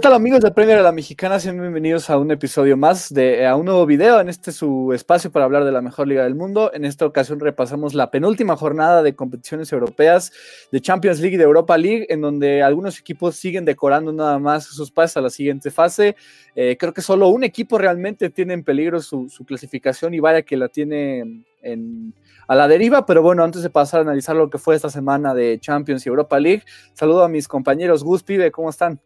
tal amigos de Premier a la Mexicana? Sean bienvenidos a un episodio más de a un nuevo video en este su espacio para hablar de la mejor liga del mundo. En esta ocasión repasamos la penúltima jornada de competiciones europeas de Champions League y de Europa League, en donde algunos equipos siguen decorando nada más sus pases a la siguiente fase. Eh, creo que solo un equipo realmente tiene en peligro su, clasificación y vaya que la tiene a la deriva, pero bueno, antes de pasar a analizar lo que fue esta semana de Champions y Europa League, saludo a mis compañeros Gus Pibe, ¿cómo están?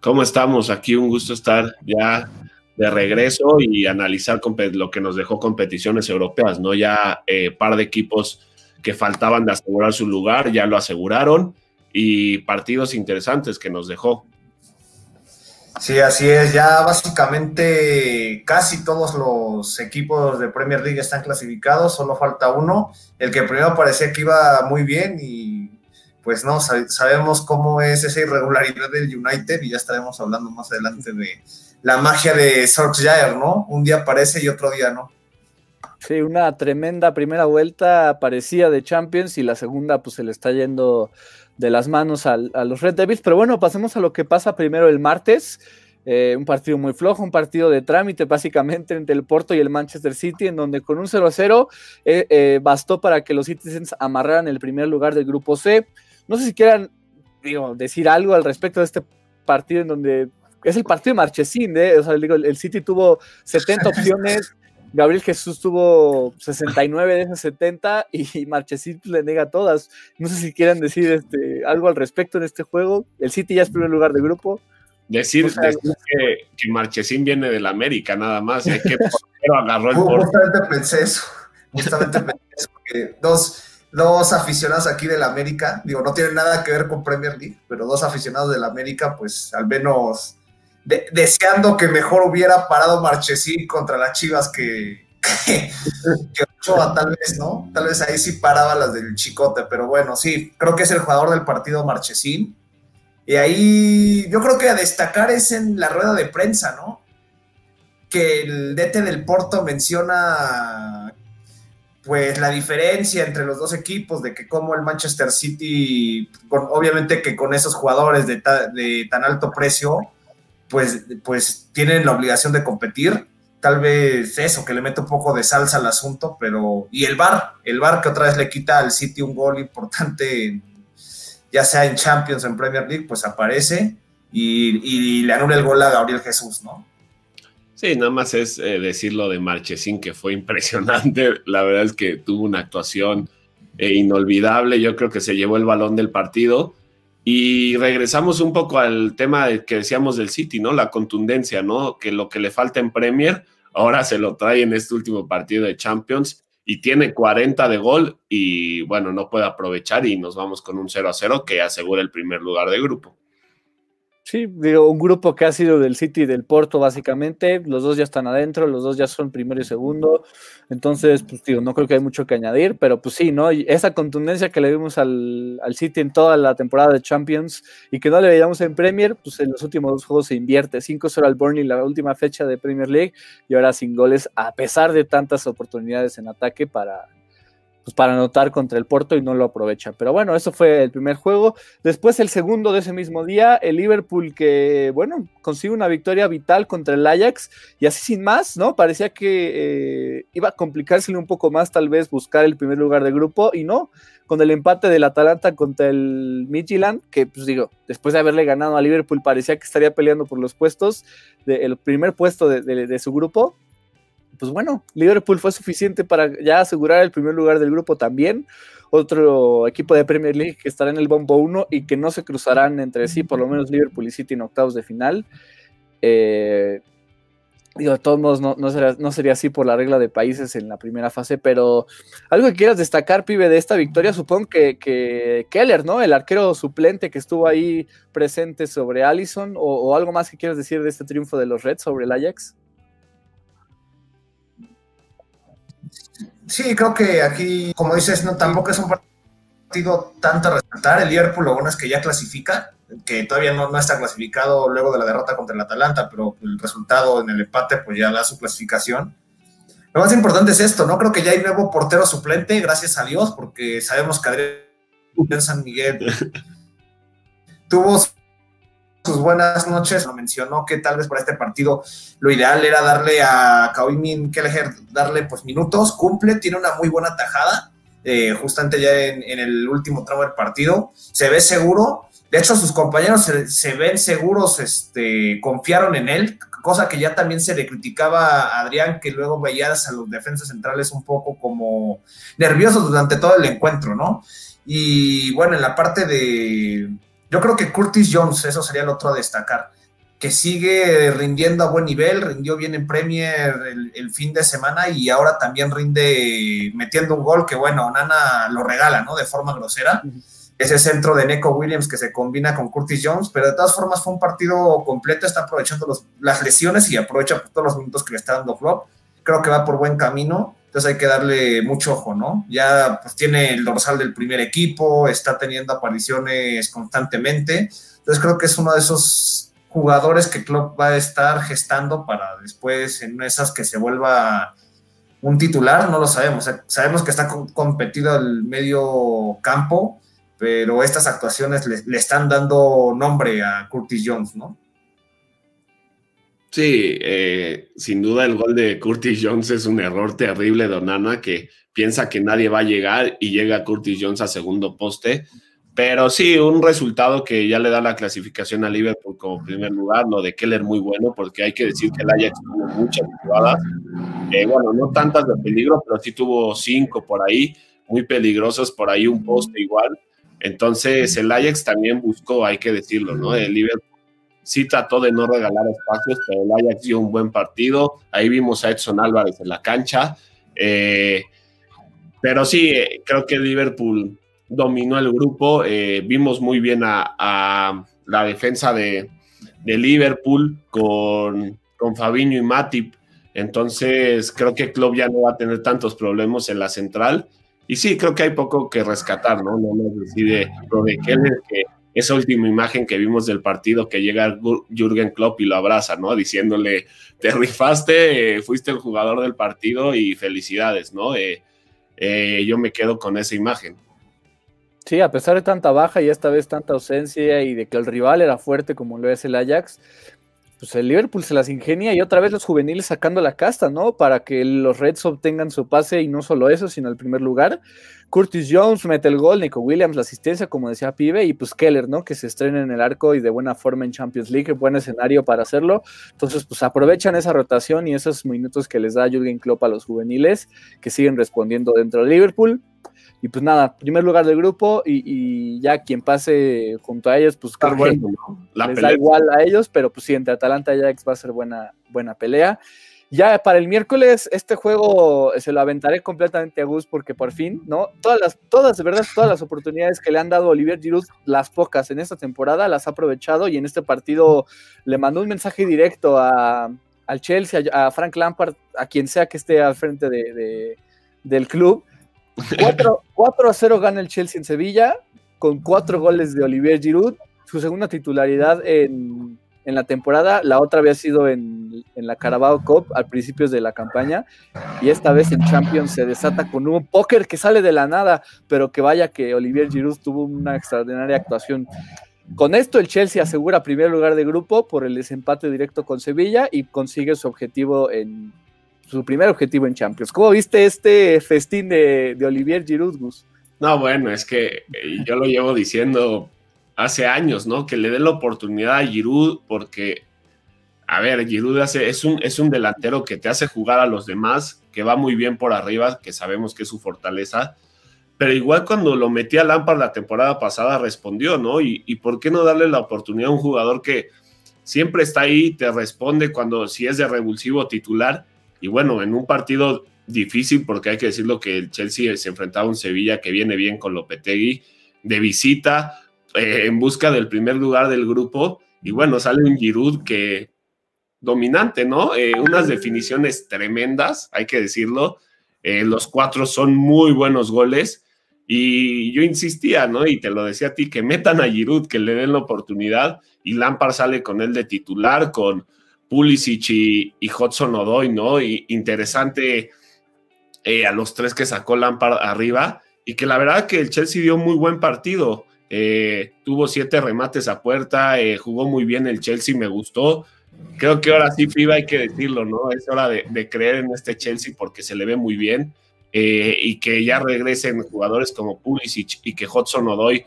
¿Cómo estamos? Aquí un gusto estar ya de regreso y analizar lo que nos dejó competiciones europeas, ¿no? Ya eh, par de equipos que faltaban de asegurar su lugar, ya lo aseguraron y partidos interesantes que nos dejó. Sí, así es. Ya básicamente casi todos los equipos de Premier League están clasificados, solo falta uno. El que primero parecía que iba muy bien y pues no, sabemos cómo es esa irregularidad del United y ya estaremos hablando más adelante de la magia de Solskjaer, ¿no? Un día aparece y otro día no. Sí, una tremenda primera vuelta parecía de Champions y la segunda pues se le está yendo de las manos a, los Red Devils. Pero bueno, pasemos a lo que pasa primero el martes. Eh, un partido muy flojo, un partido de trámite básicamente entre el Porto y el Manchester City, en donde con un 0-0 eh, eh, bastó para que los Citizens amarraran el primer lugar del grupo C. No sé si quieran decir algo al respecto de este partido en donde es el partido de Marchesín, ¿eh? o sea, digo, el City tuvo 70 opciones, Gabriel Jesús tuvo 69 de esas 70 y Marchesín le nega todas. No sé si quieran decir este, algo al respecto en este juego. El City ya es primer lugar de grupo. Decir, que, que, Marchesín viene del América nada más, ¿eh? que por agarró el Justamente pensé eso, justamente pensé eso, que dos dos aficionados aquí del América, digo, no tienen nada que ver con Premier League, pero dos aficionados del América, pues al menos deseando que mejor hubiera parado Marchesín contra las Chivas que, que, Ochoa, tal vez, ¿no? Tal vez ahí sí paraba las del Chicote, pero bueno, sí, creo que es el jugador del partido Marchesín. Y ahí yo creo que a destacar es en la rueda de prensa, ¿no? Que el DT del Porto menciona pues la diferencia entre los dos equipos, de que como el Manchester City, obviamente que con esos jugadores de, tan alto precio, pues, pues tienen la obligación de competir. Tal vez eso, que le mete un poco de salsa al asunto, pero... Y el VAR, el VAR que otra vez le quita al City un gol importante, ya sea en Champions, en Premier League, pues aparece y, y le anula el gol a Gabriel Jesús, ¿no? Sí, nada más es eh, decir lo de Marchesín, que fue impresionante. La verdad es que tuvo una actuación eh, inolvidable. Yo creo que se llevó el balón del partido. Y regresamos un poco al tema que decíamos del City, ¿no? La contundencia, ¿no? Que lo que le falta en Premier, ahora se lo trae en este último partido de Champions y tiene 40 de gol y bueno, no puede aprovechar y nos vamos con un 0 a 0 que asegura el primer lugar de grupo. Sí, digo, un grupo que ha sido del City y del Porto, básicamente. Los dos ya están adentro, los dos ya son primero y segundo. Entonces, pues digo, no creo que hay mucho que añadir, pero pues sí, ¿no? Y esa contundencia que le vimos al, al, City en toda la temporada de Champions y que no le veíamos en Premier, pues en los últimos dos juegos se invierte. 5-0 al Burnley la última fecha de Premier League y ahora sin goles, a pesar de tantas oportunidades en ataque para, pues para anotar contra el Porto y no lo aprovecha. Pero bueno, eso fue el primer juego. Después el segundo de ese mismo día, el Liverpool que, bueno, consigue una victoria vital contra el Ajax y así sin más, ¿no? Parecía que eh, iba a complicársele un poco más tal vez buscar el primer lugar de grupo y no, con el empate del Atalanta contra el Midtjylland, que pues digo, después de haberle ganado a Liverpool parecía que estaría peleando por los puestos, el primer puesto de su grupo, pues bueno, Liverpool fue suficiente para ya asegurar el primer lugar del grupo también. Otro equipo de Premier League que estará en el bombo 1 y que no se cruzarán entre sí, por lo menos Liverpool y City en octavos de final. Eh, digo, de todos modos, no, sería, así por la regla de países en la primera fase, pero algo que quieras destacar, pibe, de esta victoria, supongo que, Keller, ¿no? El arquero suplente que estuvo ahí presente sobre Allison, o, o, algo más que quieras decir de este triunfo de los Reds sobre el Ajax. Sí, creo que aquí, como dices, no, tampoco es un partido tanto a resaltar. El Liverpool lo bueno es que ya clasifica, que todavía no, no está clasificado luego de la derrota contra el Atalanta, pero el resultado en el empate pues ya da su clasificación. Lo más importante es esto, ¿no? Creo que ya hay nuevo portero suplente, gracias a Dios, porque sabemos que Adrián San Miguel tuvo sus buenas noches, lo mencionó que tal vez para este partido lo ideal era darle a Kawin Kelleher, darle pues minutos, cumple, tiene una muy buena tajada, eh, justamente ya en, el último tramo del partido, se ve seguro, de hecho sus compañeros se, ven seguros, este, confiaron en él, cosa que ya también se le criticaba a Adrián, que luego veías a los defensas centrales un poco como nerviosos durante todo el encuentro, ¿no? Y bueno, en la parte de yo creo que Curtis Jones, eso sería el otro a destacar, que sigue rindiendo a buen nivel, rindió bien en Premier el, fin de semana y ahora también rinde metiendo un gol que, bueno, Nana lo regala, ¿no? De forma grosera. Ese centro de Neko Williams que se combina con Curtis Jones, pero de todas formas fue un partido completo, está aprovechando las lesiones y aprovecha todos los minutos que le está dando Flop. Creo que va por buen camino entonces hay que darle mucho ojo, ¿no? Ya pues, tiene el dorsal del primer equipo, está teniendo apariciones constantemente. Entonces creo que es uno de esos jugadores que Klopp va a estar gestando para después en esas que se vuelva un titular, no lo sabemos. sabemos que está competido el medio campo, pero estas actuaciones le están dando nombre a Curtis Jones, ¿no? Sí, eh, sin duda el gol de Curtis Jones es un error terrible de Onana que piensa que nadie va a llegar y llega Curtis Jones a segundo poste. Pero sí, un resultado que ya le da la clasificación a Liverpool como primer lugar, lo de Keller muy bueno, porque hay que decir que el Ajax tuvo muchas jugadas, eh, bueno, no tantas de peligro, pero sí tuvo cinco por ahí, muy peligrosos, por ahí un poste igual. Entonces el Ajax también buscó, hay que decirlo, ¿no? El Liverpool sí trató de no regalar espacios, pero el Ajax dio un buen partido. Ahí vimos a Edson Álvarez en la cancha. Eh, pero sí, eh, creo que Liverpool dominó el grupo. Eh, vimos muy bien a, la defensa de, Liverpool con, con Fabinho y Matip. Entonces, creo que Klopp ya no va a tener tantos problemas en la central. Y sí, creo que hay poco que rescatar, ¿no? No nos decide lo de que esa última imagen que vimos del partido que llega Jürgen Klopp y lo abraza, ¿no? Diciéndole, te rifaste, eh, fuiste el jugador del partido y felicidades, ¿no? Eh, eh, yo me quedo con esa imagen. Sí, a pesar de tanta baja y esta vez tanta ausencia y de que el rival era fuerte como lo es el Ajax, pues el Liverpool se las ingenia y otra vez los juveniles sacando la casta, ¿no? Para que los Reds obtengan su pase y no solo eso, sino el primer lugar. Curtis Jones mete el gol, Nico Williams la asistencia, como decía Pibe, y pues Keller, ¿no? Que se estrena en el arco y de buena forma en Champions League, buen escenario para hacerlo. Entonces, pues aprovechan esa rotación y esos minutos que les da Jürgen Klopp a los juveniles, que siguen respondiendo dentro de Liverpool. Y pues nada, primer lugar del grupo y, ya quien pase junto a ellos, pues creo les da igual a ellos, pero pues sí, entre Atalanta y Ajax va a ser buena, buena pelea. Ya para el miércoles, este juego se lo aventaré completamente a Gus porque por fin, ¿no? Todas las, todas, de verdad, todas las oportunidades que le han dado a Olivier Giroud, las pocas en esta temporada, las ha aprovechado y en este partido le mandó un mensaje directo a, al Chelsea, a, Frank Lampard, a quien sea que esté al frente de, del club, 4, a 0 gana el Chelsea en Sevilla, con cuatro goles de Olivier Giroud, su segunda titularidad en, la temporada, la otra había sido en, la Carabao Cup al principio de la campaña, y esta vez en Champions se desata con un póker que sale de la nada, pero que vaya que Olivier Giroud tuvo una extraordinaria actuación. Con esto el Chelsea asegura primer lugar de grupo por el desempate directo con Sevilla y consigue su objetivo en, su primer objetivo en Champions. ¿Cómo viste este festín de, Olivier Giroud? No, bueno, es que eh, yo lo llevo diciendo hace años, ¿no? Que le dé la oportunidad a Giroud porque, a ver, Giroud hace, es, un, es un delantero que te hace jugar a los demás, que va muy bien por arriba, que sabemos que es su fortaleza, pero igual cuando lo metí a Lampard la temporada pasada respondió, ¿no? Y, y por qué no darle la oportunidad a un jugador que siempre está ahí, te responde cuando si es de revulsivo titular y bueno, en un partido difícil, porque hay que decirlo que el Chelsea se enfrentaba a un Sevilla que viene bien con Lopetegui, de visita, eh, en busca del primer lugar del grupo. Y bueno, sale un Giroud que dominante, ¿no? Eh, unas definiciones tremendas, hay que decirlo. Eh, los cuatro son muy buenos goles. Y yo insistía, ¿no? Y te lo decía a ti, que metan a Giroud, que le den la oportunidad. Y Lampard sale con él de titular, con Pulisic y, Hudson Odoy, ¿no? Y interesante eh, a los tres que sacó Lampard arriba y que la verdad que el Chelsea dio muy buen partido. eh, tuvo siete remates a puerta, eh, jugó muy bien el Chelsea, me gustó. Creo que ahora sí, Piba, hay que decirlo, ¿no? Es hora de, creer en este Chelsea porque se le ve muy bien y que ya regresen jugadores como Pulisic y que Hudson Odoy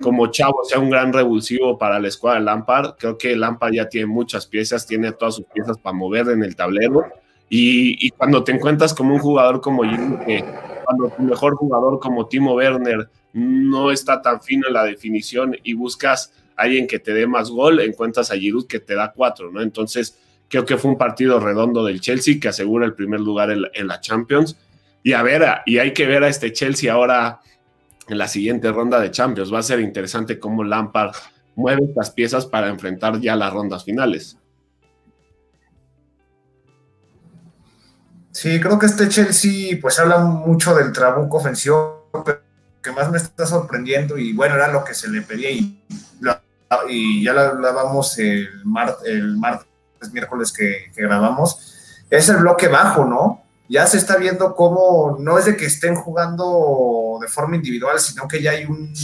como chavo sea un gran revulsivo para la escuadra de Lampard. Creo que Lampard ya tiene muchas piezas, tiene todas sus piezas para mover en el tablero. Y, cuando te encuentras como un jugador como Giroud, que cuando tu mejor jugador como Timo Werner no está tan fino en la definición y buscas a alguien que te dé más gol, encuentras a Giroud que te da cuatro, ¿no? Entonces, creo que fue un partido redondo del Chelsea que asegura el primer lugar en, la Champions. Y a ver, y hay que ver a este Chelsea ahora en la siguiente ronda de Champions. Va a ser interesante cómo Lampard mueve estas piezas para enfrentar ya las rondas finales. Sí, creo que este Chelsea pues habla mucho del trabuco ofensivo, que más me está sorprendiendo y bueno, era lo que se le pedía y, ya lo hablábamos el, el martes, miércoles que, grabamos, es el bloque bajo, ¿no? Ya se está viendo cómo no es de que estén jugando de forma individual, sino que ya hay un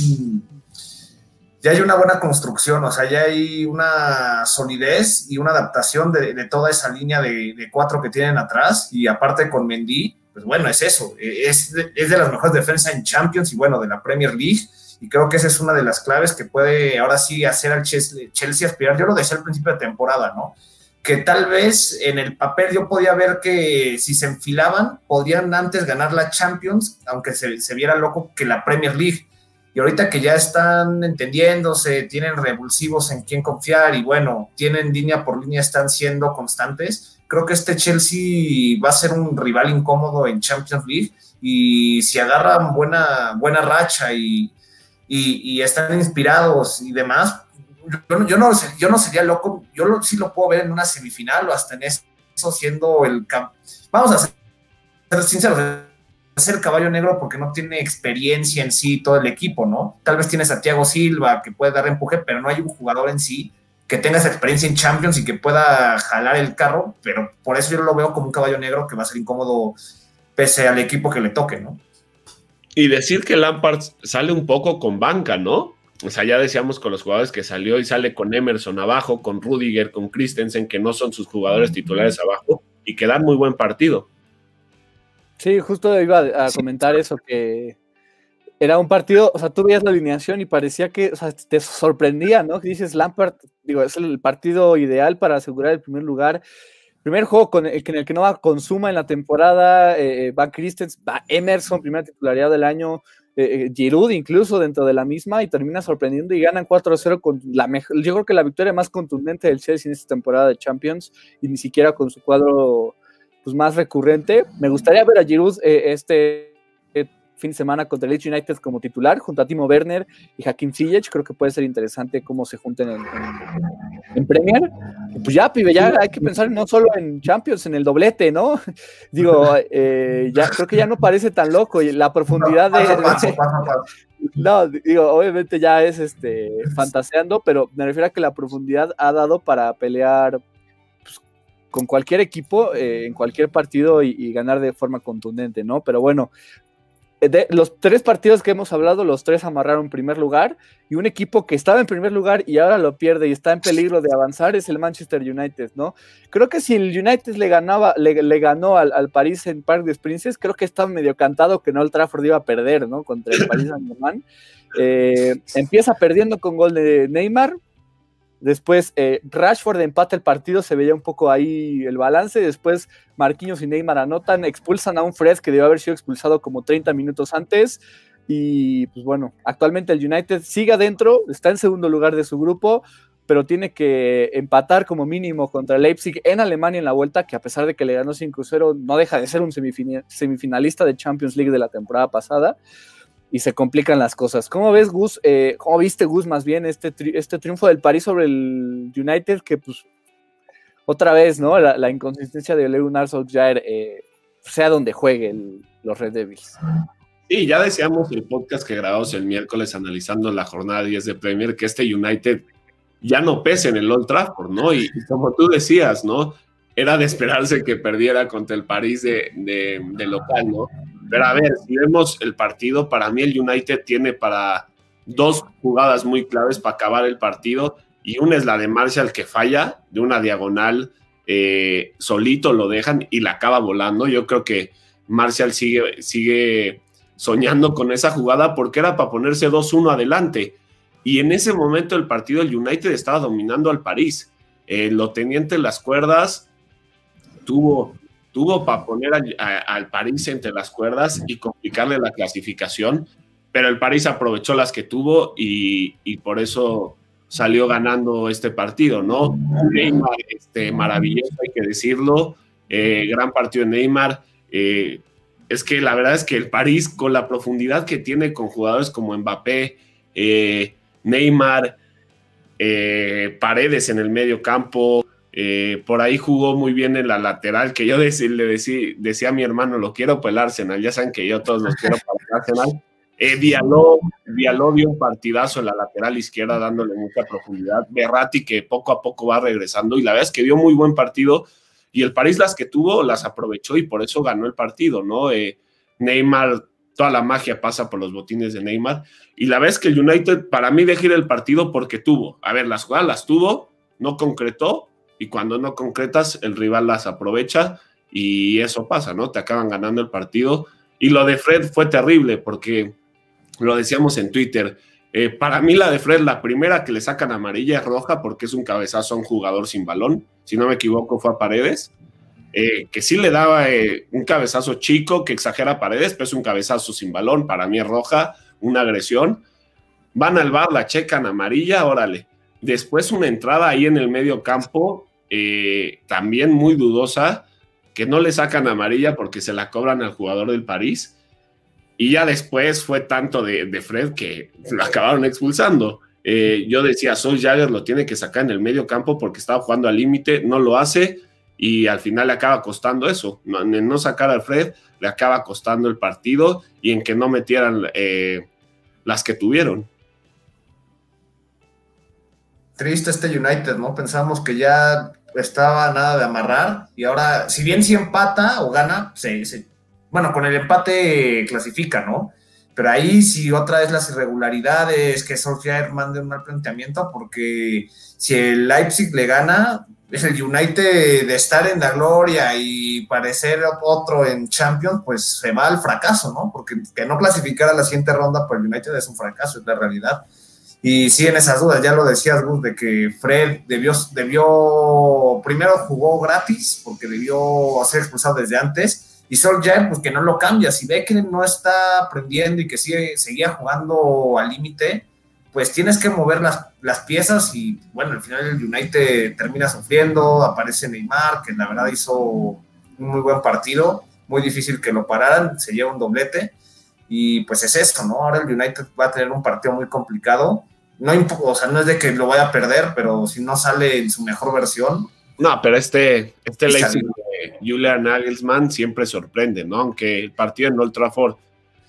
ya hay una buena construcción, o sea, ya hay una solidez y una adaptación de, toda esa línea de, de, cuatro que tienen atrás y aparte con Mendy, pues bueno, es eso, es de, es de las mejores defensas en Champions y bueno, de la Premier League. Y creo que esa es una de las claves que puede ahora sí hacer al Chelsea aspirar. Yo lo decía al principio de temporada, ¿no? Que tal vez en el papel yo podía ver que si se enfilaban, podrían antes ganar la Champions, aunque se, viera loco que la Premier League. Y ahorita que ya están entendiéndose, tienen revulsivos en quién confiar y bueno, tienen línea por línea, están siendo constantes, creo que este Chelsea va a ser un rival incómodo en Champions League y si agarran buena, buena racha y, están inspirados y demás, yo, yo, no, yo no sería loco, yo sí lo puedo ver en una semifinal o hasta en eso siendo el. Vamos a ser sinceros, ser caballo negro porque no tiene experiencia en sí todo el equipo, ¿no? Tal vez tienes a Silva que puede dar empuje, pero no hay un jugador en sí que tenga esa experiencia en Champions y que pueda jalar el carro, pero por eso yo lo veo como un caballo negro que va a ser incómodo pese al equipo que le toque, ¿no? Y decir que Lampard sale un poco con banca, ¿no? O sea, ya decíamos con los jugadores que salió y sale con Emerson abajo, con Rudiger, con Christensen, que no son sus jugadores titulares abajo y que dan muy buen partido. Sí, justo iba a comentar eso, que era un partido, o sea, tú veías la alineación y parecía que, o sea, te sorprendía, ¿no? Que dices, Lampard, digo, es el partido ideal para asegurar el primer lugar. Primer juego con el, en el que no va Consuma en la temporada, eh, eh, va Christens, va Emerson, primera titularidad del año, eh, Giroud incluso dentro de la misma y termina sorprendiendo y ganan 4-0 con la mejor, yo creo que la victoria más contundente del Chelsea en esta temporada de Champions y ni siquiera con su cuadro pues más recurrente. Me gustaría ver a Giroud este fin de semana contra el Leeds United como titular, junto a Timo Werner y Hakim Ziyech. Creo que puede ser interesante cómo se junten en, Premier. pues ya, pibe, ya hay que pensar no solo en Champions, en el doblete, ¿no? Digo, eh, ya creo que ya no parece tan loco y la profundidad de... No, digo, obviamente ya es este fantaseando, pero me refiero a que la profundidad ha dado para pelear pues, con cualquier equipo eh, en cualquier partido y, y, ganar de forma contundente, ¿no? Pero bueno, los tres partidos que hemos hablado, los tres amarraron primer lugar y un equipo que estaba en primer lugar y ahora lo pierde y está en peligro de avanzar es el Manchester United, ¿no? Creo que si el United le ganaba, le, ganó al, al, París en Parc des Princes, creo que estaba medio cantado que no el Trafford iba a perder, ¿no? Contra el París Saint-Germain. Eh, empieza perdiendo con gol de Neymar, Después eh, Rashford empata el partido, se veía un poco ahí el balance. Después Marquinhos y Neymar anotan, expulsan a un Fred que debió haber sido expulsado como 30 minutos antes. Y pues bueno, actualmente el United sigue adentro, está en segundo lugar de su grupo, pero tiene que empatar como mínimo contra Leipzig en Alemania en la vuelta, que a pesar de que le ganó 5-0, no deja de ser un semifinalista de Champions League de la temporada pasada y se complican las cosas. ¿Cómo ves, Gus? Eh, ¿Cómo viste, Gus, más bien, este, este triunfo del París sobre el United? Que, pues, otra vez, ¿no? La, inconsistencia de Leonard Solskjaer, eh, sea donde juegue los Red Devils. Sí, ya decíamos el podcast que grabamos el miércoles analizando la jornada 10 de Premier que este United ya no pese en el Old Trafford, ¿no? Y, como tú decías, ¿no? Era de esperarse que perdiera contra el París de, de local, ¿no? Pero a ver, si vemos el partido, para mí el United tiene para dos jugadas muy claves para acabar el partido y una es la de Marshall que falla de una diagonal, eh, solito lo dejan y la acaba volando. Yo creo que Marshall sigue, sigue soñando con esa jugada porque era para ponerse 2-1 adelante. Y en ese momento el partido del United estaba dominando al París. Eh, lo tenía entre las cuerdas, tuvo, tuvo para poner al París entre las cuerdas y complicarle la clasificación, pero el París aprovechó las que tuvo y, por eso salió ganando este partido, ¿no? Neymar, este, maravilloso, hay que decirlo, eh, gran partido de Neymar. Eh, es que la verdad es que el París, con la profundidad que tiene con jugadores como Mbappé, eh, Neymar, Paredes en el medio campo, por ahí jugó muy bien en la lateral, que yo le decía, a mi hermano, lo quiero para el Arsenal, ya saben que yo todos los quiero para el Arsenal, eh, Diallo, dio un partidazo en la lateral izquierda dándole mucha profundidad. Berratti que poco a poco va regresando y la verdad es que dio muy buen partido y el París las que tuvo las aprovechó y por eso ganó el partido, ¿no? Eh, Neymar, toda la magia pasa por los botines de Neymar y la verdad es que el United para mí dejó ir el partido porque tuvo, a ver, las jugadas las tuvo, no concretó y cuando no concretas el rival las aprovecha y eso pasa, ¿no? Te acaban ganando el partido. Y lo de Fred fue terrible porque lo decíamos en Twitter. Eh, para mí la de Fred, la primera que le sacan amarilla es roja porque es un cabezazo a un jugador sin balón. Si no me equivoco, fue a Paredes. Eh, que sí le daba eh, un cabezazo chico que exagera Paredes, pero es un cabezazo sin balón. Para mí es roja, una agresión. Van al bar, la checan amarilla, órale. Después una entrada ahí en el medio campo, también muy dudosa, que no le sacan amarilla porque se la cobran al jugador del París y ya después fue tanto de, Fred que lo acabaron expulsando. Eh, yo decía, Sol Jagger lo tiene que sacar en el medio campo porque estaba jugando al límite, no lo hace y al final le acaba costando eso. en no sacar a Fred le acaba costando el partido y en que no metieran eh, las que tuvieron. Triste este United, ¿no? Pensamos que ya estaba nada de amarrar y ahora, si bien si empata o gana, se, bueno, con el empate clasifica, ¿no? Pero ahí sí otra vez las irregularidades, que Solskjaer mande un mal planteamiento, porque si el Leipzig le gana, es el United de estar en la gloria y parecer otro en Champions, pues se va al fracaso, ¿no? Porque que no clasificara la siguiente ronda por el United es un fracaso, es la realidad. Y sí, en esas dudas, ya lo decías, Gus, de que Fred debió, debió, primero jugó gratis, porque debió ser expulsado desde antes, y Solskjaer, pues que no lo cambia. Si ve que no está aprendiendo y que sigue, seguía jugando al límite, pues tienes que mover las, las, piezas y bueno, al final el United termina sufriendo, aparece Neymar, que la verdad hizo un muy buen partido, muy difícil que lo pararan, se lleva un doblete y pues es eso, ¿no? Ahora el United va a tener un partido muy complicado, no, o sea, no es de que lo vaya a perder, pero si no sale en su mejor versión. No, pero este, este Leipzig Julian Nagelsmann siempre sorprende, ¿no? Aunque el partido en Old Trafford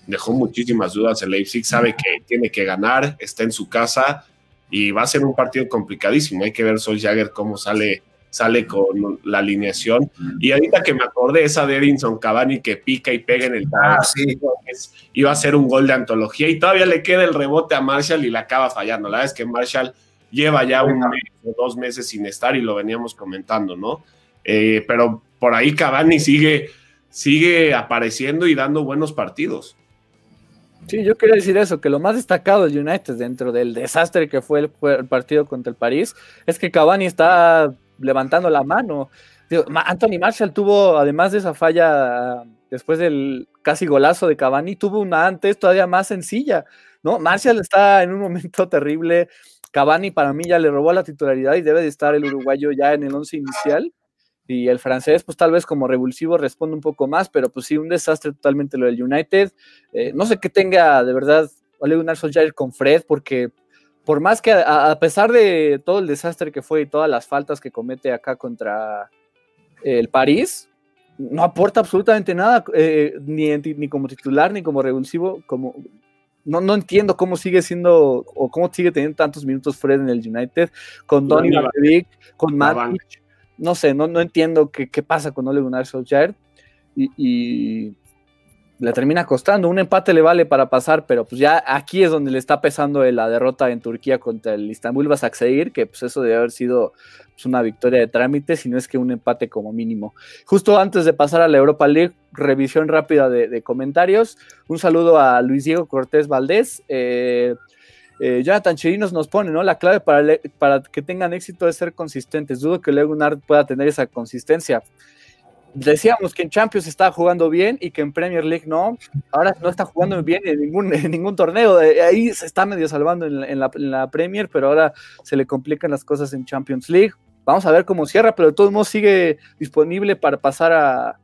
dejó muchísimas dudas, el Leipzig sabe que tiene que ganar, está en su casa y va a ser un partido complicadísimo. Hay que ver Sol Jagger cómo sale, sale con la alineación. Y ahorita que me acordé esa de Edinson Cavani que pica y pega en el ah, sí. iba a ser un gol de antología y todavía le queda el rebote a Marshall y la acaba fallando. La verdad es que Marshall lleva ya un mes o dos meses sin estar y lo veníamos comentando, ¿no? Eh, pero por ahí Cavani sigue, sigue apareciendo y dando buenos partidos. Sí, yo quería decir eso, que lo más destacado del United dentro del desastre que fue el, partido contra el París es que Cavani está levantando la mano. Anthony Marshall tuvo, además de esa falla después del casi golazo de Cavani, tuvo una antes todavía más sencilla, ¿no? Marshall está en un momento terrible. Cavani para mí ya le robó la titularidad y debe de estar el uruguayo ya en el once inicial y el francés, pues tal vez como revulsivo responde un poco más, pero pues sí, un desastre totalmente lo del United. Eh, no sé qué tenga de verdad Ole Gunnar Solskjaer con Fred, porque por más que a, pesar de todo el desastre que fue y todas las faltas que comete acá contra el París, no aporta absolutamente nada, eh, ni, ni como titular ni como revulsivo, como no, no entiendo cómo sigue siendo o cómo sigue teniendo tantos minutos Fred en el United con Donny con Matic. no sé, no, no entiendo qué, qué, pasa con Ole Gunnar Solskjaer. Y, le termina costando. Un empate le vale para pasar, pero pues ya aquí es donde le está pesando la derrota en Turquía contra el Istanbul Basaksehir, que pues eso debe haber sido pues, una victoria de trámite, si no es que un empate como mínimo. Justo antes de pasar a la Europa League, revisión rápida de, comentarios. Un saludo a Luis Diego Cortés Valdés. Eh, eh, Jonathan Chirinos nos pone, ¿no? La clave para, para que tengan éxito es ser consistentes. Dudo que Leonard pueda tener esa consistencia decíamos que en Champions estaba jugando bien y que en Premier League no. Ahora no está jugando bien en ningún, ningún torneo. Ahí se está medio salvando en la, Premier, pero ahora se le complican las cosas en Champions League. Vamos a ver cómo cierra, pero de todos modos sigue disponible para pasar a.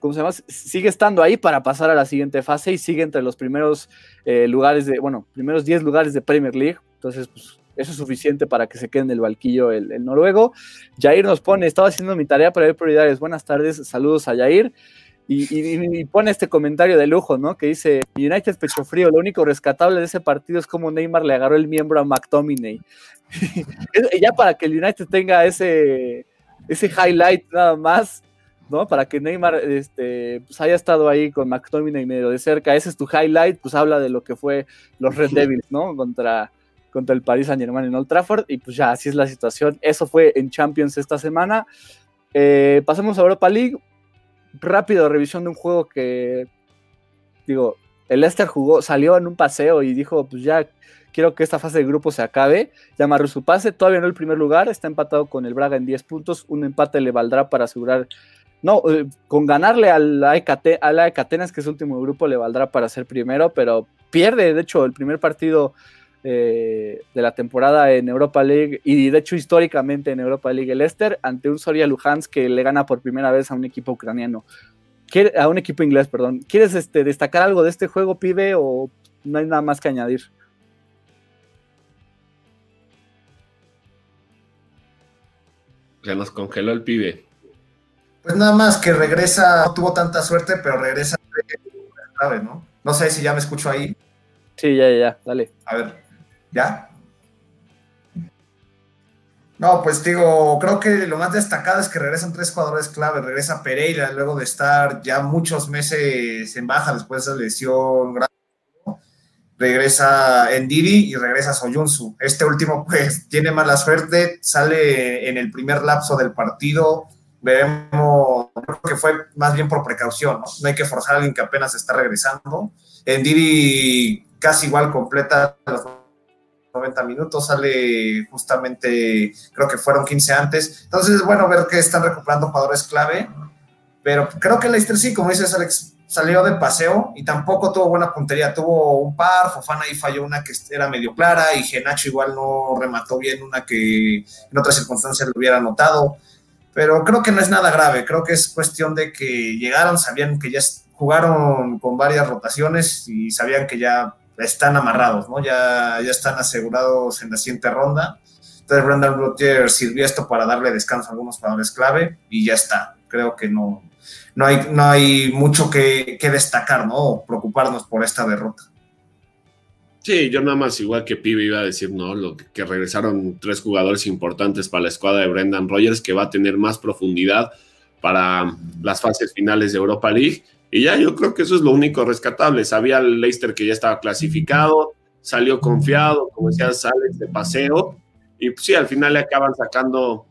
¿Cómo se llama? Sigue estando ahí para pasar a la siguiente fase y sigue entre los primeros eh, lugares de, bueno, primeros 10 lugares de Premier League. Entonces, pues eso es suficiente para que se quede en el balquillo el, noruego. Jair nos pone, estaba haciendo mi tarea para ver prioridades. Buenas tardes, saludos a Jair. Y, pone este comentario de lujo, ¿no? Que dice, United pecho frío, lo único rescatable de ese partido es como Neymar le agarró el miembro a McTominay. ya para que el United tenga ese, ese highlight nada más, ¿no? Para que Neymar este, pues haya estado ahí con McTominay medio de cerca, ese es tu highlight, pues habla de lo que fue los Red Devils, ¿no? Contra, contra el Paris Saint Germain en Old Trafford. Y pues ya, así es la situación. Eso fue en Champions esta semana. Eh, pasemos a Europa League. Rápido, revisión de un juego que, digo, el Leicester jugó, salió en un paseo y dijo, pues ya quiero que esta fase de grupo se acabe. Ya amarró su pase, todavía no el primer lugar, está empatado con el Braga en 10 puntos. Un empate le valdrá para asegurar no, eh, con ganarle al AEK, Atenas, que es último grupo, le valdrá para ser primero, pero pierde, de hecho, el primer partido eh, de la temporada en Europa League y de hecho históricamente en Europa League el Leicester ante un Soria Luhansk que le gana por primera vez a un equipo ucraniano. A un equipo inglés, perdón. ¿Quieres este, destacar algo de este juego, pibe, o no hay nada más que añadir? Se nos congeló el pibe. Pues nada más que regresa, no tuvo tanta suerte, pero regresa ¿no? No sé si ya me escucho ahí. Sí, ya, ya, dale. A ver. ¿Ya? No, pues digo, creo que lo más destacado es que regresan tres jugadores clave. Regresa Pereira luego de estar ya muchos meses en baja después de esa lesión grave. Regresa Endiri y regresa Soyunsu. Este último, pues, tiene mala suerte. Sale en el primer lapso del partido. Vemos, creo que fue más bien por precaución. No, no hay que forzar a alguien que apenas está regresando. Endiri casi igual completa los 90 minutos, sale justamente, creo que fueron 15 antes. Entonces es bueno ver que están recuperando jugadores clave, pero creo que Leicester sí, como dices Alex, salió de paseo y tampoco tuvo buena puntería, tuvo un par, Fofana ahí falló una que era medio clara y Genacho igual no remató bien una que en otras circunstancias lo hubiera notado, pero creo que no es nada grave, creo que es cuestión de que llegaron, sabían que ya jugaron con varias rotaciones y sabían que ya están amarrados, ¿no? Ya, ya están asegurados en la siguiente ronda. Entonces Brendan Rodgers sirvió esto para darle descanso a algunos jugadores clave y ya está. Creo que no, no, hay, no hay mucho que, destacar, ¿no? O preocuparnos por esta derrota. Sí, yo nada más, igual que Pibe, iba a decir, ¿no? Lo que, que regresaron tres jugadores importantes para la escuadra de Brendan Rodgers, que va a tener más profundidad para las fases finales de Europa League y ya yo creo que eso es lo único rescatable. Sabía el Leicester que ya estaba clasificado, salió confiado, como decía, sale de paseo. Y pues sí, al final le acaban sacando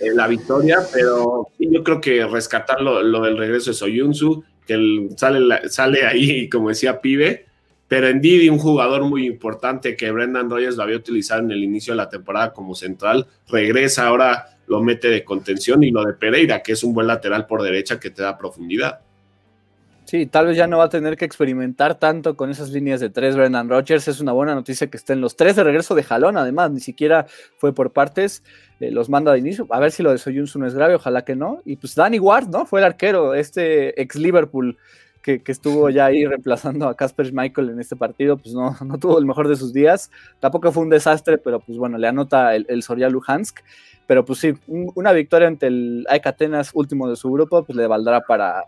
eh, la victoria, pero sí, yo creo que rescatar lo, del regreso de Soyunsu, que sale, sale ahí, como decía Pibe, pero en Didi, un jugador muy importante que Brendan Rogers lo había utilizado en el inicio de la temporada como central, regresa ahora, lo mete de contención y lo de Pereira, que es un buen lateral por derecha que te da profundidad. Sí, tal vez ya no va a tener que experimentar tanto con esas líneas de tres. Brendan Rodgers es una buena noticia que estén los tres de regreso de jalón, además, ni siquiera fue por partes, eh, los manda de inicio. A ver si lo de Soyuncu es grave, ojalá que no. Y pues Danny Ward, ¿no? Fue el arquero, este ex Liverpool que, estuvo ya ahí reemplazando a Casper Michael en este partido, pues no, no tuvo el mejor de sus días. Tampoco fue un desastre, pero pues bueno, le anota el, el Soria Luhansk. Pero pues sí, una victoria ante el AEK último de su grupo, pues le valdrá para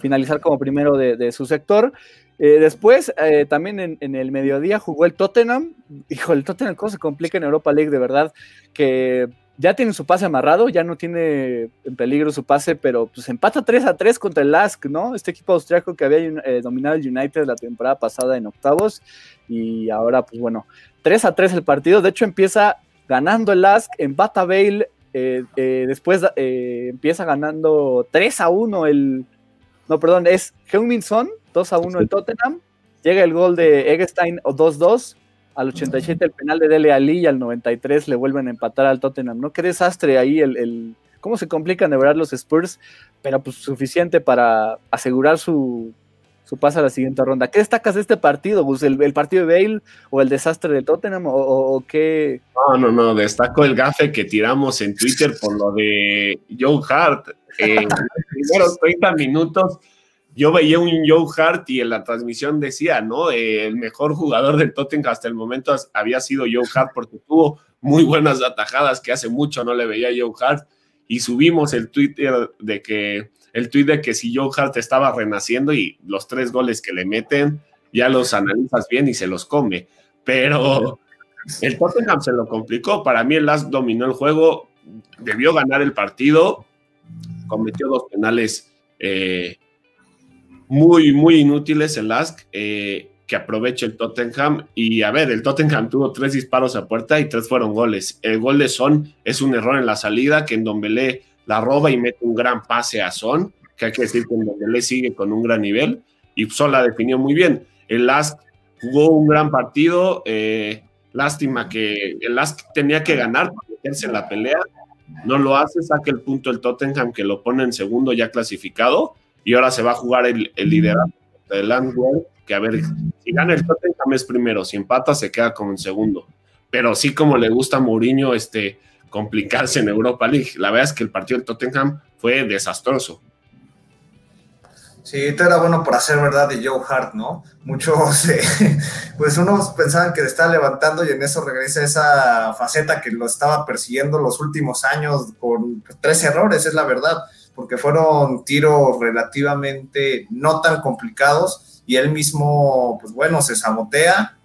finalizar como primero de, su sector. Eh, después, eh, también en, el mediodía jugó el Tottenham. Hijo, el Tottenham, ¿cómo se complica en Europa League? De verdad, que ya tiene su pase amarrado, ya no tiene en peligro su pase, pero pues empata 3 a 3 contra el Lask, ¿no? Este equipo austriaco que había eh, dominado el United la temporada pasada en octavos y ahora pues bueno, 3 a 3 el partido, de hecho empieza ganando el Lask, empata Bale, después empieza ganando 3 a 1 el, no perdón, es Heung-Min Son, 2 a 1 el Tottenham, llega el gol de Eggestein 2-2 al 87 el penal de Dele Ali y al 93 le vuelven a empatar al Tottenham, ¿no? Qué desastre ahí el, cómo se complican de verdad los Spurs, pero pues suficiente para asegurar su, su pase a la siguiente ronda. ¿Qué destacas de este partido, Gus? ¿El, partido de Bale o el desastre de Tottenham o, qué? No, no, no, destaco el gafe que tiramos en Twitter por lo de Joe Hart. en los primeros 30 minutos yo veía un Joe Hart y en la transmisión decía, ¿no? Eh, el mejor jugador del Tottenham hasta el momento había sido Joe Hart porque tuvo muy buenas atajadas que hace mucho no le veía a Joe Hart y subimos el Twitter de que el tweet de que si Joe Hart estaba renaciendo y los tres goles que le meten ya los analizas bien y se los come, pero el Tottenham se lo complicó, para mí el Last dominó el juego, debió ganar el partido, cometió dos penales eh, muy, muy inútiles el Ask, eh, que aproveche el Tottenham. Y a ver, el Tottenham tuvo tres disparos a puerta y tres fueron goles. El gol de Son es un error en la salida, que en Dombelé la roba y mete un gran pase a Son, que hay que decir que en Dombelé sigue con un gran nivel. Y Son la definió muy bien. El Ask jugó un gran partido. Eh, lástima que el Ask tenía que ganar para meterse en la pelea. No lo hace, saca el punto el Tottenham que lo pone en segundo ya clasificado y ahora se va a jugar el, el liderazgo del Landwehr, que a ver, si gana el Tottenham es primero, si empata se queda como en segundo. Pero sí como le gusta a Mourinho este, complicarse en Europa League. La verdad es que el partido del Tottenham fue desastroso. Sí, esto era bueno por hacer verdad de Joe Hart, ¿no? Muchos, eh, pues unos pensaban que le estaba levantando y en eso regresa esa faceta que lo estaba persiguiendo los últimos años con tres errores, es la verdad porque fueron tiros relativamente no tan complicados y él mismo, pues bueno, se sabotea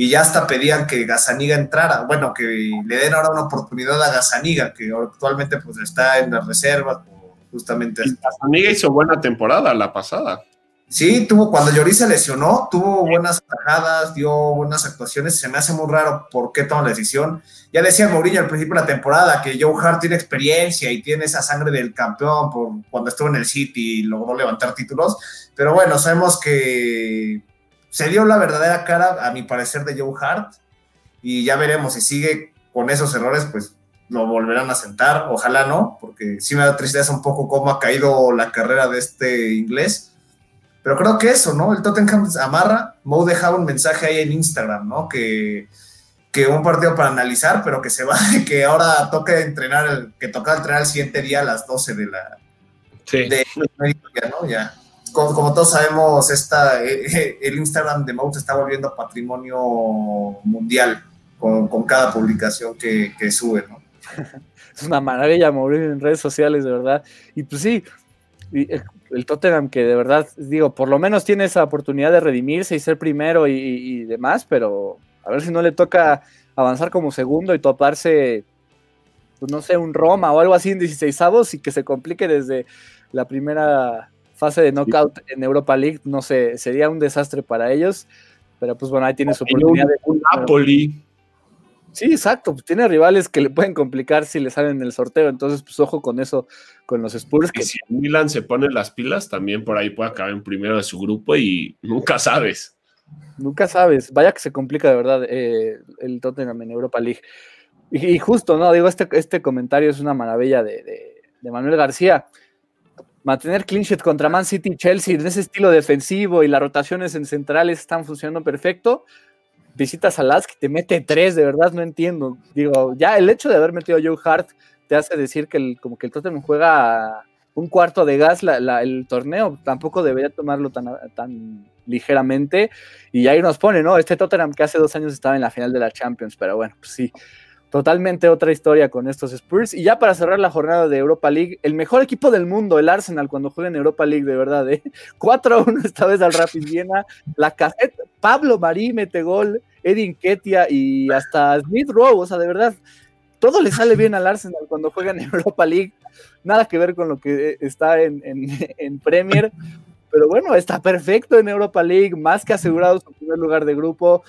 y ya hasta pedían que Gazaniga entrara, bueno, que le den ahora una oportunidad a Gazaniga, que actualmente pues está en la reserva justamente. Gazaniga hizo buena temporada la pasada. Sí, tuvo, cuando Lloris se lesionó, tuvo buenas atajadas, dio buenas actuaciones. Se me hace muy raro por qué toma la decisión. Ya decía Mourinho al principio de la temporada que Joe Hart tiene experiencia y tiene esa sangre del campeón por cuando estuvo en el City y logró levantar títulos. Pero bueno, sabemos que se dio la verdadera cara, a mi parecer, de Joe Hart. Y ya veremos si sigue con esos errores, pues lo volverán a sentar. Ojalá no, porque sí me da tristeza un poco cómo ha caído la carrera de este inglés pero creo que eso, ¿no? El Tottenham amarra. Mo dejaba un mensaje ahí en Instagram, ¿no? Que, que un partido para analizar, pero que se va, que ahora toca entrenar, que toca entrenar el siguiente día a las 12 de la. Sí. De, ¿no? Ya. Como, todos sabemos, esta, eh, eh, el Instagram de Mo se está volviendo patrimonio mundial con, cada publicación que, sube, ¿no? Es una maravilla morir en redes sociales, de verdad. Y pues sí, eh, el Tottenham que de verdad, digo, por lo menos tiene esa oportunidad de redimirse y ser primero y, demás, pero a ver si no le toca avanzar como segundo y toparse, pues no sé, un Roma o algo así en 16 avos y que se complique desde la primera fase de knockout en Europa League, no sé, sería un desastre para ellos, pero pues bueno, ahí tiene su oportunidad. de, Napoli. Sí, exacto. Pues tiene rivales que le pueden complicar si le salen en el sorteo. Entonces, pues ojo con eso, con los Spurs. Que si Milan se pone las pilas, también por ahí puede acabar en primero de su grupo y nunca sabes. Nunca sabes. Vaya que se complica de verdad eh, el Tottenham en Europa League. Y, justo, ¿no? Digo, este, este comentario es una maravilla de, de, Manuel García. Mantener clean contra Man City y Chelsea en ese estilo defensivo y las rotaciones en centrales están funcionando perfecto visitas a Lask y te mete tres, de verdad no entiendo. Digo, ya el hecho de haber metido a Joe Hart te hace decir que el, como que el Tottenham juega un cuarto de gas el torneo, tampoco debería tomarlo tan, tan ligeramente. Y ahí nos pone, ¿no? Este Tottenham que hace dos años estaba en la final de la Champions, pero bueno, pues sí, totalmente otra historia con estos Spurs. Y ya para cerrar la jornada de Europa League, el mejor equipo del mundo, el Arsenal, cuando juega en Europa League, de verdad, ¿eh? 4 1 esta vez al Rapid Viena. La caseta, Pablo Marí mete gol, Edin Ketia y hasta Smith Rowe, o sea, de verdad, todo le sale bien al Arsenal cuando juega en Europa League. Nada que ver con lo que está en, en Premier. Pero bueno, está perfecto en Europa League, más que asegurado su primer lugar de grupo.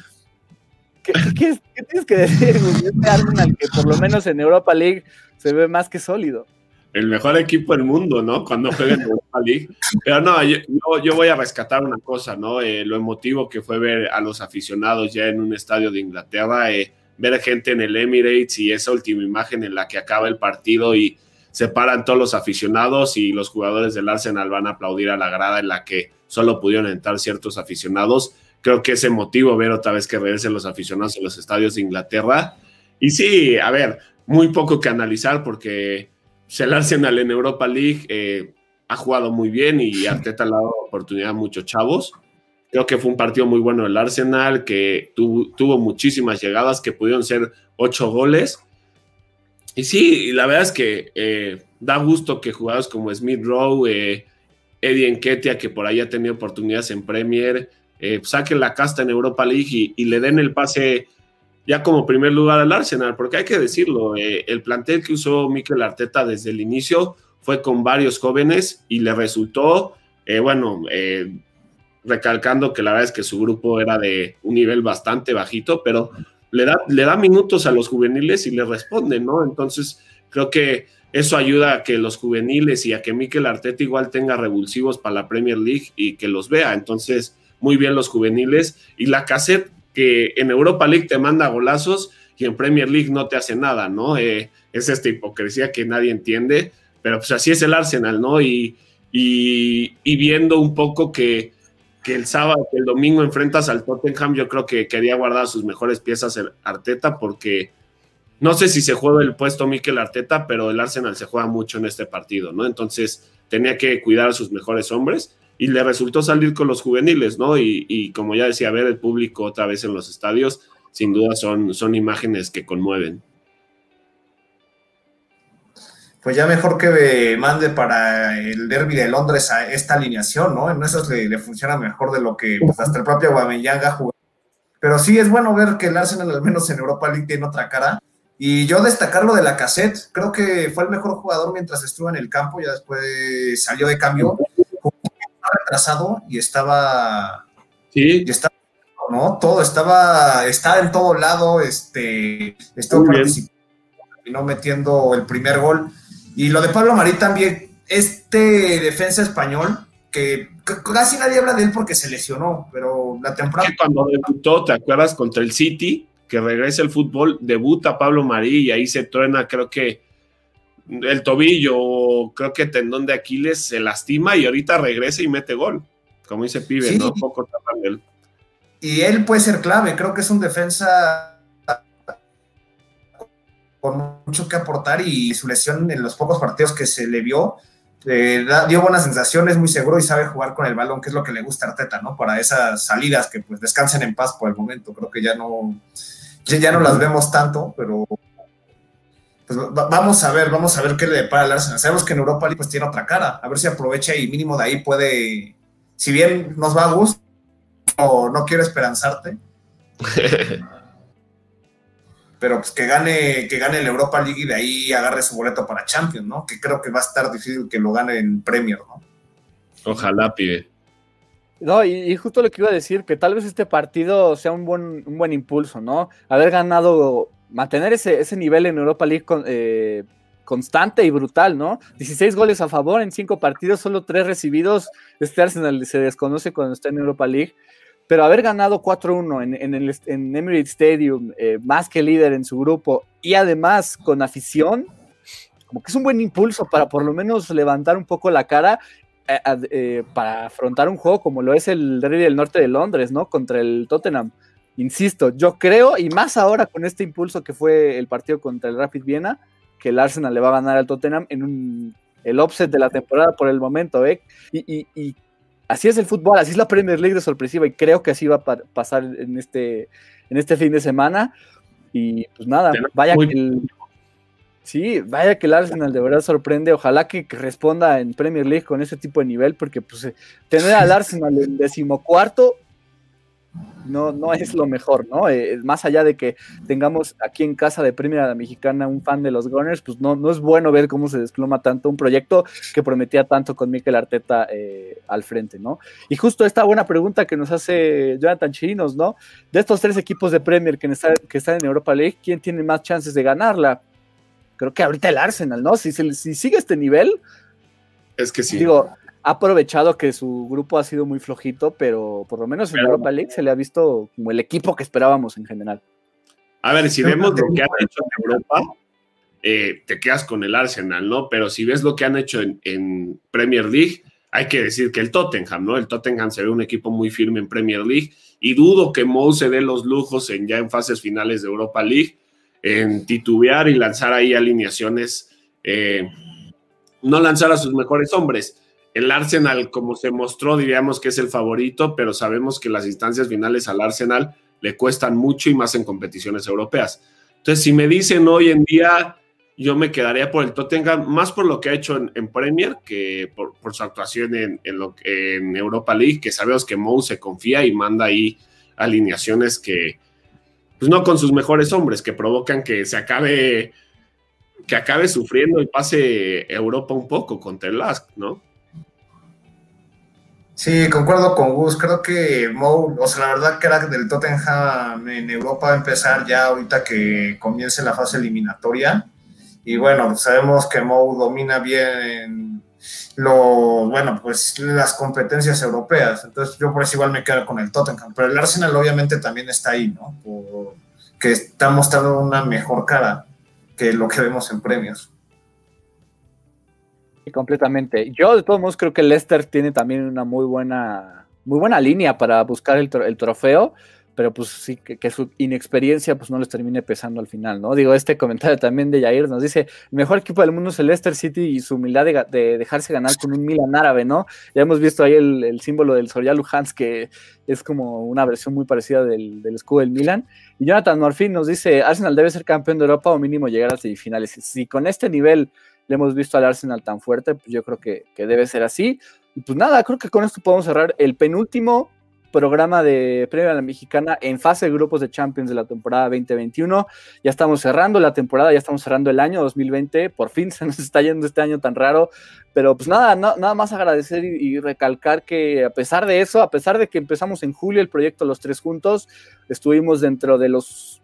¿Qué, tienes que decir, Este Arsenal que por lo menos en Europa League se ve más que sólido. El mejor equipo del mundo, ¿no? Cuando juega en Europa League. Pero no, yo, voy a rescatar una cosa, ¿no? Eh, lo emotivo que fue ver a los aficionados ya en un estadio de Inglaterra, eh, ver gente en el Emirates y esa última imagen en la que acaba el partido y se paran todos los aficionados y los jugadores del Arsenal van a aplaudir a la grada en la que solo pudieron entrar ciertos aficionados. Creo que es emotivo ver otra vez que regresen los aficionados en los estadios de Inglaterra. Y sí, a ver, muy poco que analizar porque el Arsenal en Europa League eh, ha jugado muy bien y Arteta le ha dado oportunidad a muchos chavos. Creo que fue un partido muy bueno el Arsenal, que tuvo muchísimas llegadas, que pudieron ser ocho goles y sí, la verdad es que eh, da gusto que jugadores como Smith Rowe, eh, Eddie Enketia, que por ahí ha tenido oportunidades en Premier, eh, saquen la casta en Europa League y, le den el pase ya como primer lugar al Arsenal, porque hay que decirlo, el plantel que usó Mikel Arteta desde el inicio fue con varios jóvenes y le resultó, bueno, recalcando que la verdad es que su grupo era de un nivel bastante bajito, pero le da, le da minutos a los juveniles y le responde, ¿no? Entonces, creo que eso ayuda a que los juveniles y a que Mikel Arteta igual tenga revulsivos para la Premier League y que los vea. Entonces, muy bien los juveniles. Y la cassette que en Europa League te manda golazos y en Premier League no te hace nada, ¿no? Eh, es esta hipocresía que nadie entiende, pero pues así es el Arsenal, ¿no? Y, y, viendo un poco que que el sábado, que el domingo enfrentas al Tottenham, yo creo que quería guardar sus mejores piezas el Arteta porque no sé si se juega el puesto Mikel Arteta, pero el Arsenal se juega mucho en este partido, ¿no? Entonces tenía que cuidar a sus mejores hombres y le resultó salir con los juveniles, ¿no? Y, como ya decía, ver el público otra vez en los estadios, sin duda son, son imágenes que conmueven pues ya mejor que mande para el derby de Londres a esta alineación, ¿no? En eso le, funciona mejor de lo que pues, hasta el propio Aubameyang ha jugado. Pero sí es bueno ver que el Arsenal, al menos en Europa League, tiene otra cara. Y yo destacar lo de la cassette, creo que fue el mejor jugador mientras estuvo en el campo, ya después salió de cambio, retrasado y estaba... Sí. Y estaba, ¿no? Todo, estaba, estaba en todo lado, este, estuvo participando, terminó metiendo el primer gol y lo de Pablo Marí también, este defensa español, que casi nadie habla de él porque se lesionó, pero la temporada... Cuando debutó, ¿te acuerdas? Contra el City, que regresa el fútbol, debuta Pablo Marí y ahí se truena, creo que el tobillo, creo que tendón de Aquiles se lastima y ahorita regresa y mete gol, como dice Pibe, ¿no? Poco él. Y él puede ser clave, creo que es un defensa con mucho que aportar y su lesión en los pocos partidos que se le vio eh, dio buenas sensaciones, muy seguro y sabe jugar con el balón, que es lo que le gusta a Arteta, ¿no? Para esas salidas que pues descansen en paz por el momento. Creo que ya no, ya, no las vemos tanto, pero pues, vamos a ver, vamos a ver qué le depara al Arsenal. Sabemos que en Europa pues tiene otra cara, a ver si aprovecha y mínimo de ahí puede, si bien nos va a gusto, o no quiero esperanzarte. pero pues que gane, que gane la Europa League y de ahí agarre su boleto para Champions, ¿no? Que creo que va a estar difícil que lo gane en Premier, ¿no? Ojalá, pibe. No, y, justo lo que iba a decir, que tal vez este partido sea un buen, un buen impulso, ¿no? Haber ganado, mantener ese, ese nivel en Europa League eh, constante y brutal, ¿no? 16 goles a favor en 5 partidos, solo 3 recibidos. Este Arsenal se desconoce cuando está en Europa League pero haber ganado 4-1 en, en, el en Emirates Stadium, eh, más que líder en su grupo, y además con afición, como que es un buen impulso para por lo menos levantar un poco la cara eh, eh, para afrontar un juego como lo es el Derby del Norte de Londres, ¿no? Contra el Tottenham. Insisto, yo creo, y más ahora con este impulso que fue el partido contra el Rapid Viena, que el Arsenal le va a ganar al Tottenham en un, el offset de la temporada por el momento, ¿eh? Y, y así es el fútbol, así es la Premier League de sorpresiva y creo que así va a pasar en este, en este fin de semana. Y pues nada, vaya que el, sí, vaya que el Arsenal de verdad sorprende. Ojalá que, responda en Premier League con ese tipo de nivel, porque pues eh, tener al Arsenal en decimocuarto no, no es lo mejor, ¿no? Eh, más allá de que tengamos aquí en casa de Primera Mexicana un fan de los Gunners, pues no, no es bueno ver cómo se desploma tanto un proyecto que prometía tanto con Mikel Arteta eh, al frente, ¿no? Y justo esta buena pregunta que nos hace Jonathan Chirinos, ¿no? De estos tres equipos de Premier que, que están en Europa League, ¿quién tiene más chances de ganarla? Creo que ahorita el Arsenal, ¿no? Si, si sigue este nivel, es que sí. Digo, ha aprovechado que su grupo ha sido muy flojito, pero por lo menos en Europa League se le ha visto como el equipo que esperábamos en general. A ver, si vemos lo que han hecho en Europa, eh, te quedas con el Arsenal, ¿no? Pero si ves lo que han hecho en, Premier League, hay que decir que el Tottenham, ¿no? El Tottenham se ve un equipo muy firme en Premier League y dudo que Mou se dé los lujos en ya en fases finales de Europa League, en titubear y lanzar ahí alineaciones, eh, no lanzar a sus mejores hombres el Arsenal, como se mostró, diríamos que es el favorito, pero sabemos que las instancias finales al Arsenal le cuestan mucho y más en competiciones europeas. Entonces, si me dicen hoy en día, yo me quedaría por el Tottenham, más por lo que ha hecho en, Premier que por, su actuación en, Europa League, que sabemos que Mou se confía y manda ahí alineaciones que, pues no con sus mejores hombres, que provocan que se acabe, que acabe sufriendo y pase Europa un poco contra el Lask, ¿no? Sí, concuerdo con Gus. Creo que Mou, o sea, la verdad que era del Tottenham en Europa va a empezar ya ahorita que comience la fase eliminatoria. Y bueno, sabemos que Mou domina bien lo, bueno, pues las competencias europeas. Entonces yo por eso igual me quedo con el Tottenham. Pero el Arsenal obviamente también está ahí, ¿no? que está mostrando una mejor cara que lo que vemos en premios completamente. Yo, de todos modos, creo que Leicester tiene también una muy buena, muy buena línea para buscar el, trofeo, pero pues sí, que, su inexperiencia pues no les termine pesando al final, ¿no? Digo, este comentario también de Jair nos dice, el mejor equipo del mundo es el Leicester City y su humildad de, dejarse ganar con un Milan árabe, ¿no? Ya hemos visto ahí el, símbolo del Soria Luhansk, que es como una versión muy parecida del, del escudo del Milan. Y Jonathan Morfin nos dice, Arsenal debe ser campeón de Europa o mínimo llegar a semifinales. Si con este nivel hemos visto al Arsenal tan fuerte, pues yo creo que, debe ser así. Y pues nada, creo que con esto podemos cerrar el penúltimo programa de Premio a la Mexicana en fase de grupos de Champions de la temporada 2021. Ya estamos cerrando la temporada, ya estamos cerrando el año 2020. Por fin se nos está yendo este año tan raro. Pero pues nada, nada más agradecer y, recalcar que a pesar de eso, a pesar de que empezamos en julio el proyecto Los Tres Juntos, estuvimos dentro de los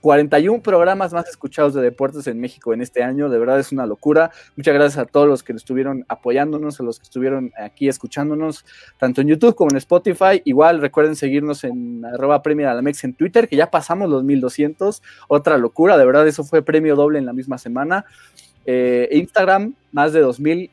41 programas más escuchados de deportes en México en este año, de verdad es una locura. Muchas gracias a todos los que estuvieron apoyándonos, a los que estuvieron aquí escuchándonos, tanto en YouTube como en Spotify. Igual recuerden seguirnos en arroba premio Alamex en Twitter, que ya pasamos los 1200, otra locura, de verdad eso fue premio doble en la misma semana. Eh, Instagram, más de 2000,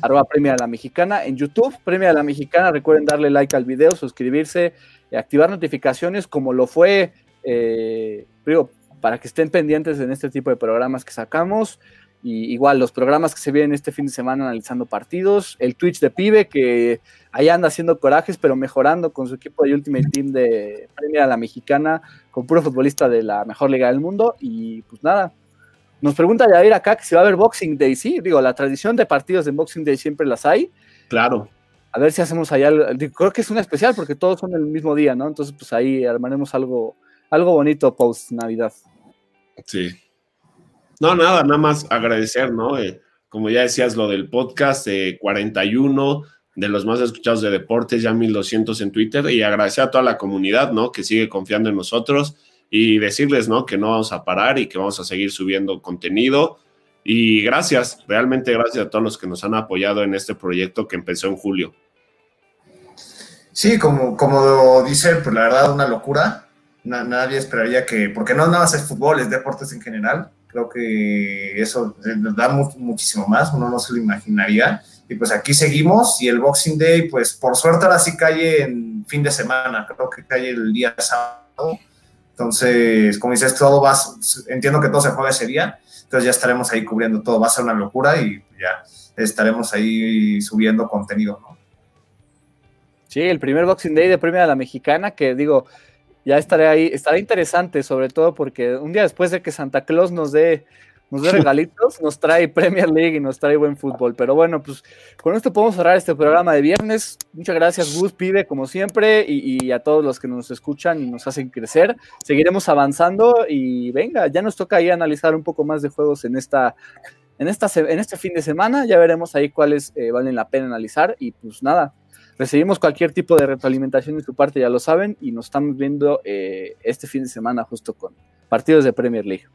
arroba premio a la mexicana. En YouTube, premio a la mexicana, recuerden darle like al video, suscribirse, activar notificaciones como lo fue... Eh, digo, para que estén pendientes en este tipo de programas que sacamos. Y igual los programas que se vienen este fin de semana analizando partidos, el Twitch de Pibe que ahí anda haciendo corajes, pero mejorando con su equipo de Ultimate Team de Premier a la Mexicana, con puro futbolista de la mejor liga del mundo. Y pues nada, nos pregunta Jair acá que si va a haber Boxing Day. Sí, digo, la tradición de partidos de Boxing Day siempre las hay. Claro. A ver si hacemos allá, creo que es una especial porque todos son el mismo día, ¿no? Entonces, pues ahí armaremos algo, algo bonito post Navidad. Sí. No, nada, nada más agradecer, ¿no? Eh, como ya decías, lo del podcast, eh, 41 de los más escuchados de deportes, ya 1200 en Twitter, y agradecer a toda la comunidad, ¿no? Que sigue confiando en nosotros y decirles, ¿no? Que no vamos a parar y que vamos a seguir subiendo contenido. Y gracias, realmente gracias a todos los que nos han apoyado en este proyecto que empezó en julio. Sí, como, como dice, pues la verdad, una locura nadie esperaría que, porque no nada más es fútbol, es deportes en general, creo que eso nos da muchísimo más, uno no se lo imaginaría. Y pues aquí seguimos y el Boxing Day, pues por suerte ahora sí cae en fin de semana, creo que cae el día sábado. Entonces, como dices, todo va, entiendo que todo se juega ese día, entonces ya estaremos ahí cubriendo todo, va a ser una locura y ya estaremos ahí subiendo contenido, ¿no? Sí, el primer Boxing Day de Premio a la Mexicana, que digo, ya estaré ahí, estará interesante, sobre todo porque un día después de que Santa Claus nos dé, nos da regalitos, nos trae Premier League y nos trae buen fútbol. Pero bueno, pues con esto podemos cerrar este programa de viernes. Muchas gracias, Gus, Pibe, como siempre, y, a todos los que nos escuchan y nos hacen crecer. Seguiremos avanzando y venga, ya nos toca ahí analizar un poco más de juegos en esta. En, esta, en este fin de semana ya veremos ahí cuáles eh, valen la pena analizar y pues nada, recibimos cualquier tipo de retroalimentación de su parte, ya lo saben, y nos estamos viendo eh, este fin de semana justo con partidos de Premier League.